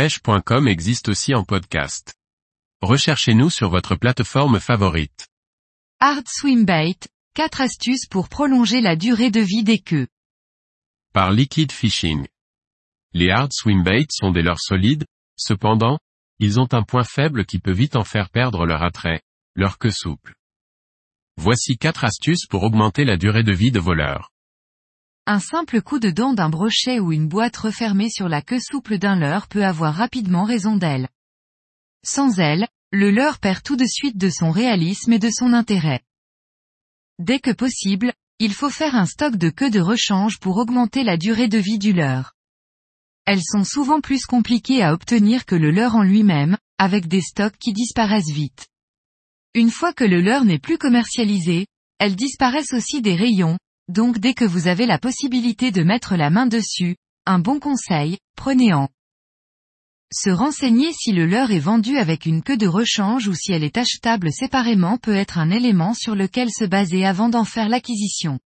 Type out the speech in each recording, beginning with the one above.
pêche.com existe aussi en podcast. Recherchez-nous sur votre plateforme favorite. Hard Swim Bait, 4 astuces pour prolonger la durée de vie des queues. Par Liquid Fishing. Les hard swim baits sont des leurres solides, cependant, ils ont un point faible qui peut vite en faire perdre leur attrait, leur queue souple. Voici 4 astuces pour augmenter la durée de vie de vos leurres. Un simple coup de dent d'un brochet ou une boîte refermée sur la queue souple d'un leurre peut avoir rapidement raison d'elle. Sans elle, le leurre perd tout de suite de son réalisme et de son intérêt. Dès que possible, il faut faire un stock de queues de rechange pour augmenter la durée de vie du leurre. Elles sont souvent plus compliquées à obtenir que le leurre en lui-même, avec des stocks qui disparaissent vite. Une fois que le leurre n'est plus commercialisé, elles disparaissent aussi des rayons, donc dès que vous avez la possibilité de mettre la main dessus, un bon conseil, prenez-en. Se renseigner si le leurre est vendu avec une queue de rechange ou si elle est achetable séparément peut être un élément sur lequel se baser avant d'en faire l'acquisition.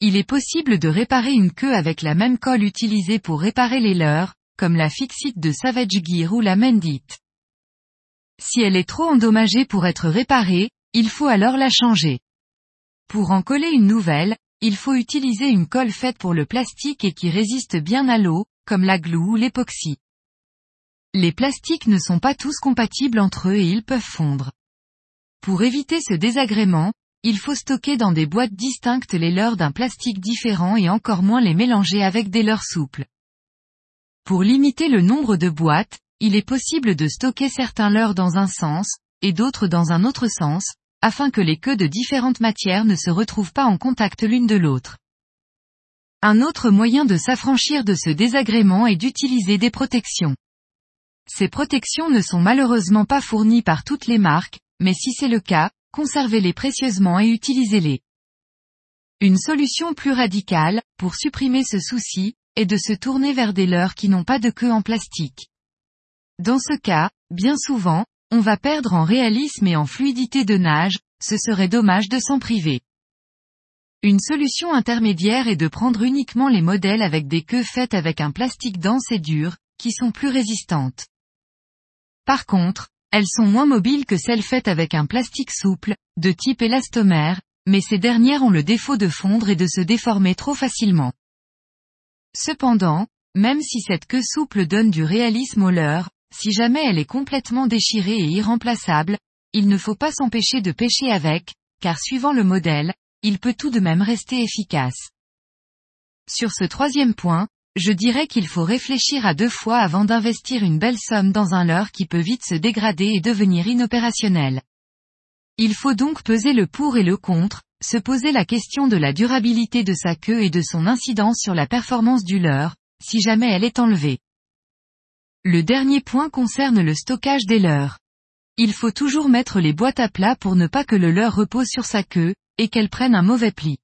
Il est possible de réparer une queue avec la même colle utilisée pour réparer les leurres, comme la Fixit de Savage Gear ou la Mendit. Si elle est trop endommagée pour être réparée, il faut alors la changer. Pour en coller une nouvelle, il faut utiliser une colle faite pour le plastique et qui résiste bien à l'eau, comme la glue ou l'époxy. Les plastiques ne sont pas tous compatibles entre eux et ils peuvent fondre. Pour éviter ce désagrément, il faut stocker dans des boîtes distinctes les leurres d'un plastique différent et encore moins les mélanger avec des leurres souples. Pour limiter le nombre de boîtes, il est possible de stocker certains leurres dans un sens, et d'autres dans un autre sens, afin que les queues de différentes matières ne se retrouvent pas en contact l'une de l'autre. Un autre moyen de s'affranchir de ce désagrément est d'utiliser des protections. Ces protections ne sont malheureusement pas fournies par toutes les marques, mais si c'est le cas, conservez-les précieusement et utilisez-les. Une solution plus radicale, pour supprimer ce souci, est de se tourner vers des leurres qui n'ont pas de queue en plastique. Dans ce cas, bien souvent, on va perdre en réalisme et en fluidité de nage, ce serait dommage de s'en priver. Une solution intermédiaire est de prendre uniquement les modèles avec des queues faites avec un plastique dense et dur, qui sont plus résistantes. Par contre, elles sont moins mobiles que celles faites avec un plastique souple, de type élastomère, mais ces dernières ont le défaut de fondre et de se déformer trop facilement. Cependant, même si cette queue souple donne du réalisme au leurre, si jamais elle est complètement déchirée et irremplaçable, il ne faut pas s'empêcher de pêcher avec, car suivant le modèle, il peut tout de même rester efficace. Sur ce troisième point, je dirais qu'il faut réfléchir à deux fois avant d'investir une belle somme dans un leurre qui peut vite se dégrader et devenir inopérationnel. Il faut donc peser le pour et le contre, se poser la question de la durabilité de sa queue et de son incidence sur la performance du leurre, si jamais elle est enlevée. Le dernier point concerne le stockage des leurres. Il faut toujours mettre les boîtes à plat pour ne pas que le leurre repose sur sa queue, et qu'elle prenne un mauvais pli.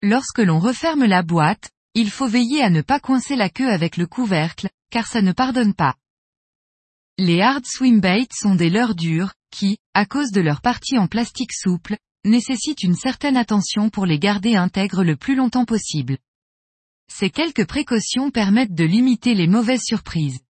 Lorsque l'on referme la boîte, il faut veiller à ne pas coincer la queue avec le couvercle, car ça ne pardonne pas. Les hard swim baits sont des leurres dures, qui, à cause de leur partie en plastique souple, nécessitent une certaine attention pour les garder intègres le plus longtemps possible. Ces quelques précautions permettent de limiter les mauvaises surprises.